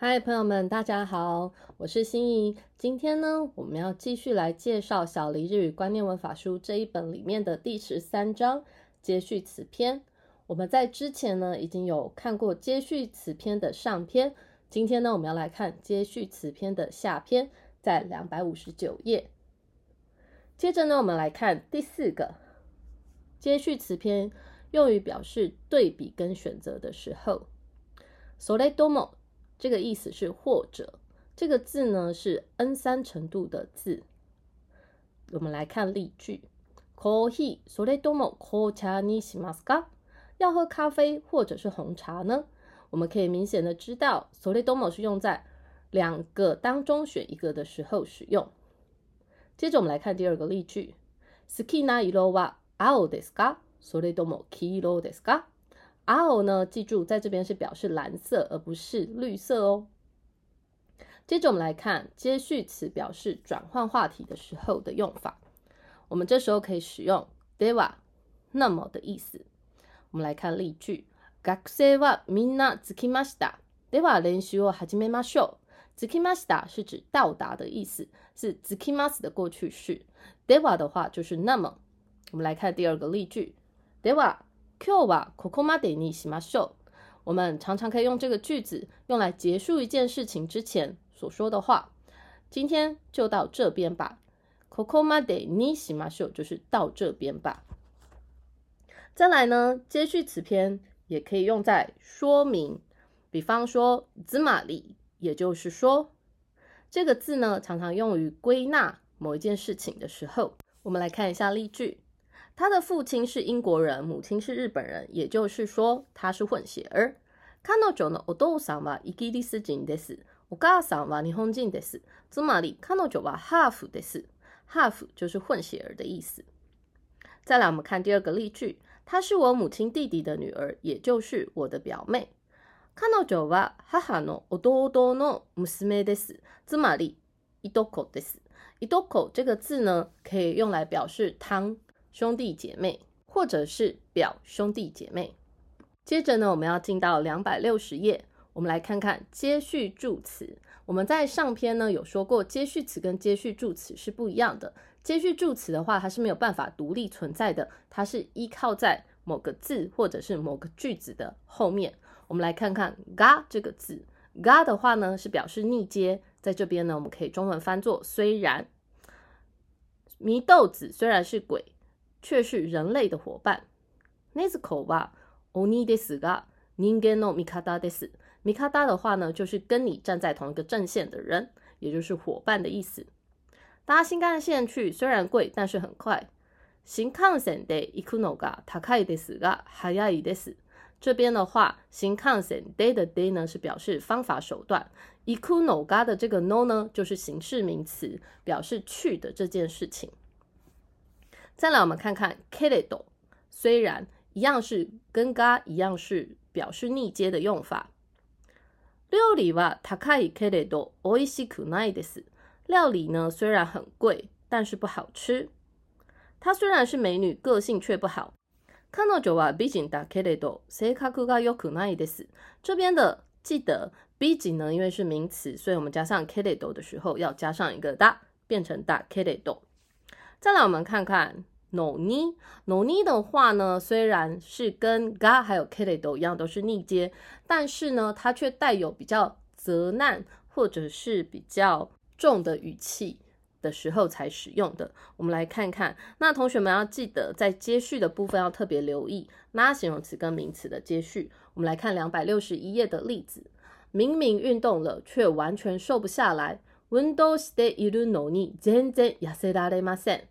嗨，朋友们，大家好，我是心怡。今天呢，我们要继续来介绍《小黎日语观念文法书》这一本里面的第十三章接续词篇。我们在之前呢已经有看过接续词篇的上篇，今天呢我们要来看接续词篇的下篇，在两百五十九页。接着呢，我们来看第四个接续词篇，用于表示对比跟选择的时候。それとも 这个意思是或者，这个字呢是 N 三程度的字。我们来看例句：コーヒーそれとも紅茶にしますか？要喝咖啡或者是红茶呢？我们可以明显的知道，それとも是用在两个当中选一个的时候使用。接着我们来看第二个例句：好きな色は青ですか？それとも黄色ですか？ 青呢？记住，在这边是表示蓝色，而不是绿色哦。接着我们来看接续词表示转换话题的时候的用法。我们这时候可以使用では那么的意思。我们来看例句：学生はみんな着きました。では練習を始めましょう。着きました是指到达的意思，是着きます的过去式。では的话就是那么。我们来看第二个例句：では。 Q はここまでにしましょう。我们常常可以用这个句子用来结束一件事情之前所说的话。今天就到这边吧。ここまでにしましょう就是到这边吧。再来呢，接续词篇也可以用在说明，比方说つまり，也就是说，这个字呢常常用于归纳某一件事情的时候。我们来看一下例句。 他的父亲是英国人，母亲是日本人，也就是说他是混血儿。彼女のお父さんはイギリス人です。お母さんは日本人です。つまり彼女はハーフです。ハーフ就是混血儿的意思。再来，我们看第二个例句，她是我母亲弟弟的女儿，也就是我的表妹。彼女は母の弟の娘です。つまりいとこです。いとこ这个字呢，可以用来表示汤。 兄弟姐妹，或者是表兄弟姐妹。接着呢，我们要进到两百六十页，我们来看看接续助词。我们在上篇呢有说过，接续词跟接续助词是不一样的。接续助词的话，它是没有办法独立存在的，它是依靠在某个字或者是某个句子的后面。我们来看看“嘎”这个字，“嘎”的话呢是表示逆接，在这边呢我们可以中文翻作“虽然”。祢豆子虽然是鬼。却是人类的伙伴。ネズコは鬼ですが、人間の味方です。味方的话呢，就是跟你站在同一个阵线的人，也就是伙伴的意思。搭新干线去虽然贵，但是很快。新幹線で行くのが高いですが、早いです。这边的话，新幹線で的で呢是表示方法手段，行くのが的这个 no 呢就是形式名词，表示去的这件事情。 再来，我们看看 keredo，虽然一样是跟嘎一样是表示逆接的用法。料理は高いけれど美味しくないです。料理呢虽然很贵，但是不好吃。她虽然是美女，个性却不好。彼女は美人だけれど性格が良くないです。这边的记得美人呢，因为是名词，所以我们加上 keredo 的时候要加上一个だ，变成だ keredo。 再来，我们看看。no ni no ni 的话呢，虽然是跟 ga 还有 kere 都一样，都是逆接，但是呢，它却带有比较责难或者是比较重的语气的时候才使用的。我们来看看，那同学们要记得在接续的部分要特别留意那形容词跟名词的接续。我们来看两百六十一页的例子，明明运动了，却完全瘦不下来。Windows de iru no ni zenzen yasedare masen。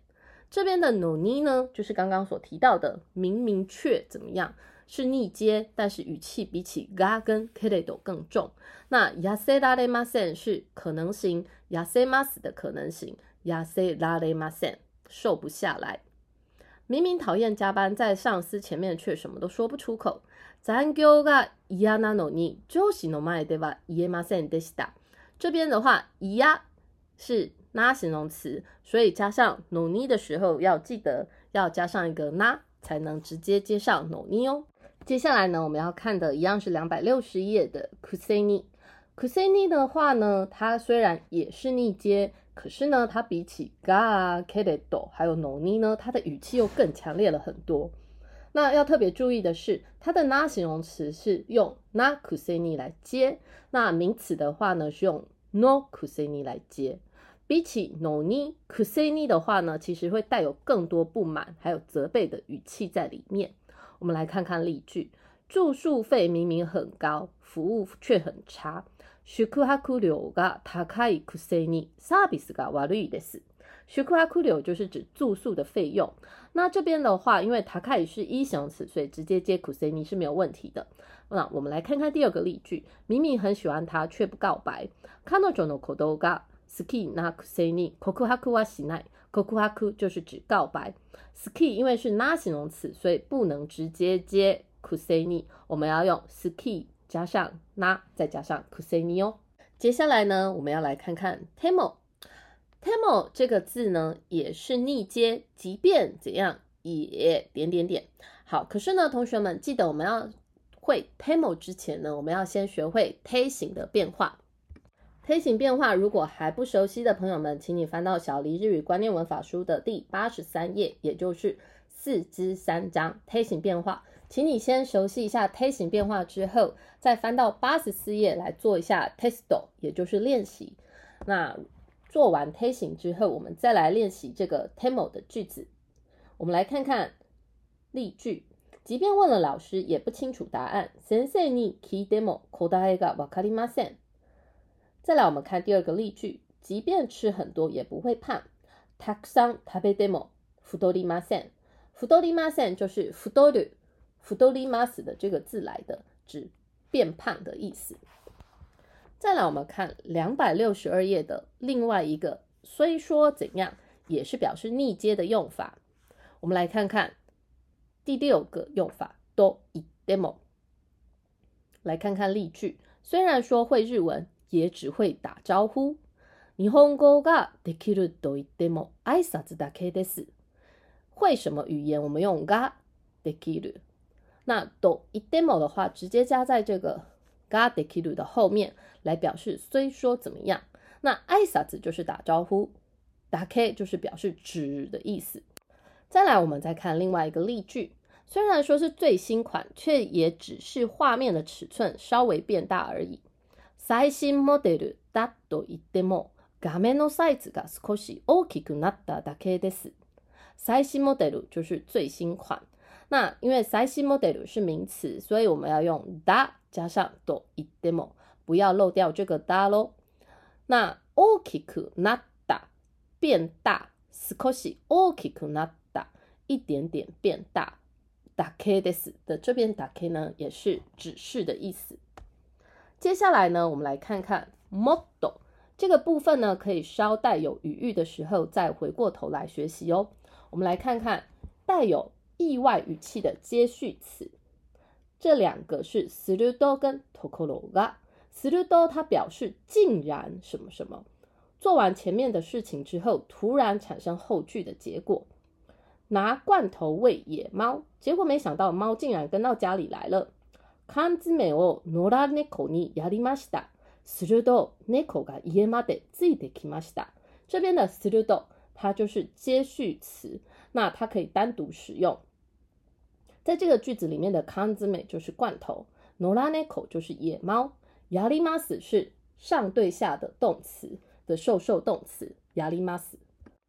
这边的 no ni 呢，就是刚刚所提到的，明明却怎么样，是逆接，但是语气比起 ga 跟 keredo 更重。那 yase la le masen 是可能型，yase mas 的可能型，yase la le masen 瘦不下来。明明讨厌加班，在上司前面却什么都说不出口。残業が嫌なのに上司の前では言えませんでした。这边的话，嫌是。 那形容词，所以加上 no ni 的时候，要记得要加上一个那，才能直接接上 no ni 哦。接下来呢，我们要看的一样是两百六十页的 kuseni。 くせに的话呢，它虽然也是逆接，可是呢，它比起がけれど还有のに呢，它的语气又更强烈了很多。那要特别注意的是，它的な形容词是用なくせに来接，那名词的话呢是用のくせに来接。 比起のにくせに的话呢，其实会带有更多不满还有责备的语气在里面。我们来看看例句：住宿费明明很高，服务却很差。宿泊料が高いくせにサービスが悪いです。宿泊料就是指住宿的费用。那这边的话，因为塔卡伊是一形容词，所以直接接 kuseni 是没有问题的。那我们来看看第二个例句：明明很喜欢他，却不告白。彼女のことが 好きなくせに告白はしない。告白就是指告白。好き因为是な形容詞，所以不能直接接 kuseni，我们要用好き加上な，再加上 kuseni 哦。接下来呢，我们要来看看 temo。temo 这个字呢，也是逆接，即便怎样也点点点。好，可是呢，同学们记得我们要会 temo 之前呢，我们要先学会推形的变化。 推形变化，如果还不熟悉的朋友们，请你翻到小黎日语观念文法书的第八十三页，也就是四之三章推形变化。请你先熟悉一下推形变化之后，再翻到八十四页来做一下 testo，也就是练习。那做完推形之后，我们再来练习这个 temo 的句子。我们来看看例句。即便问了老师，也不清楚答案。先生に聞いても答えがわかりません。 再来，我们看第二个例句。即便吃很多，也不会胖。たくさん食べても太りません。太りません就是太る、太ります的这个字来的，指变胖的意思。再来，我们看两百六十二页的另外一个，虽说怎样，也是表示逆接的用法。我们来看看第六个用法，do i demo。来看看例句，虽然说会日文， 也只会打招呼。日本語ができると言っても挨拶だけです。会什么语言？我们用ができる。那 do i demo 的话，直接加在这个。ga dekiru 的后面来表示虽说怎么样，那挨萨子就是打招呼打 k 就是表示指的意思。再来，我们再看另外一个例句，虽然说是最新款，却也只是画面的尺寸稍微变大而已。 最新モデルだと言っても画面のサイズが少し大きくなっただけです。最新モデル就是最新款。那因为最新モデル是名词，所以我们要用だ。加上 do i demo，不要漏掉这个 da 喽。那 okiku nada 变大，skoshi okiku nada 一点点变大，dake des 的这边 dake 呢也是指示的意思。接下来呢，我们来看看 model 这个部分呢，可以稍带有语义的时候再回过头来学习哦。我们来看看带有意外语气的接续词。这两个是 s u す o 跟 tokoro ga。s u す o 它表示竟然什么什么，做完前面的事情之后，突然产生后句的结果。拿罐头喂野猫，结果没想到猫竟然跟到家里来了。缶詰を野良猫にやりました。すると猫が家までついてきました。这边的すると它就是接续词，那它可以单独使用。在这个句子里面的 k a n z m 就是罐头，noraneko 就是野猫，yarimas 是上对下的动词的受受动词，yarimas。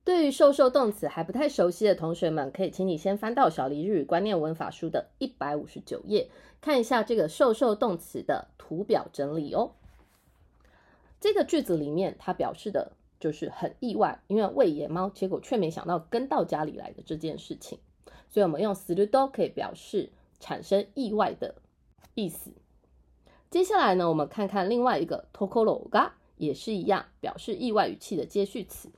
对于受受动词还不太熟悉的同学们，可以请你先翻到小黎日语观念文法书的一百五十九页，看一下这个受受动词的图表整理哦。这个句子里面，它表示的就是很意外，因为喂野猫，结果却没想到跟到家里来的这件事情。所以，我们用すると可以表示产生意外的意思。接下来呢，我们看看另外一个ところが，也是一样表示意外语气的接续词。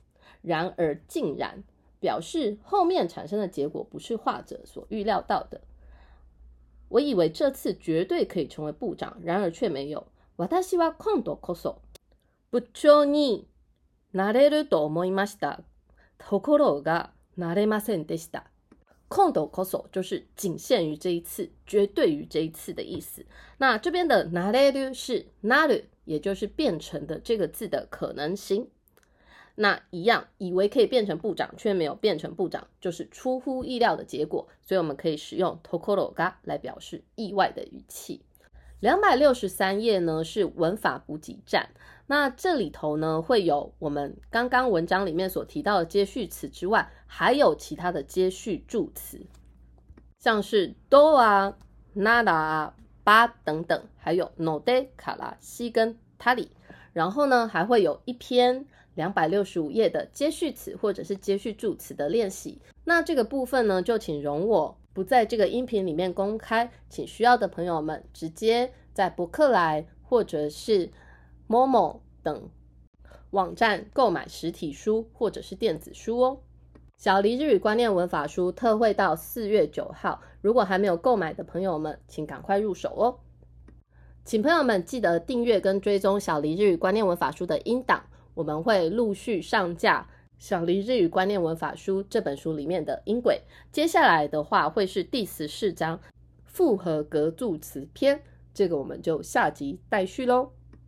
然而，竟然表示后面产生的结果不是画者所预料到的。我以为这次绝对可以成为部长，然而却没有。私は今度こそ部長になれると思いました。ところがなれませんでした。空斗 koso 就是仅限于这一次，绝对于这一次的意思。那这边的 nareru 是 naru 也就是变成的这个字的可能性。 那一样，以为可以变成部长，却没有变成部长，就是出乎意料的结果。所以我们可以使用 tokoro ga 来表示意外的语气。两百六十三页呢是文法补给站，那这里头呢会有我们刚刚文章里面所提到的接续词之外，还有其他的接续助词，像是 do 啊、nada 啊、ba 等等，还有 no de、卡拉、西跟 tali，然后呢还会有一篇。两百六十五页的接续词或者是接续助词的练习，那这个部分呢，就请容我不在这个音频里面公开，请需要的朋友们直接在博客来或者是 Momo 等网站购买实体书或者是电子书哦。小黎日语观念文法书特惠到四月九号，如果还没有购买的朋友们，请赶快入手哦。请朋友们记得订阅跟追踪小黎日语观念文法书的音档。我们会陆续上架《小黎日语观念文法书》这本书里面的音轨。接下来的话会是第十四章复合格助词篇，这个我们就下集待续喽。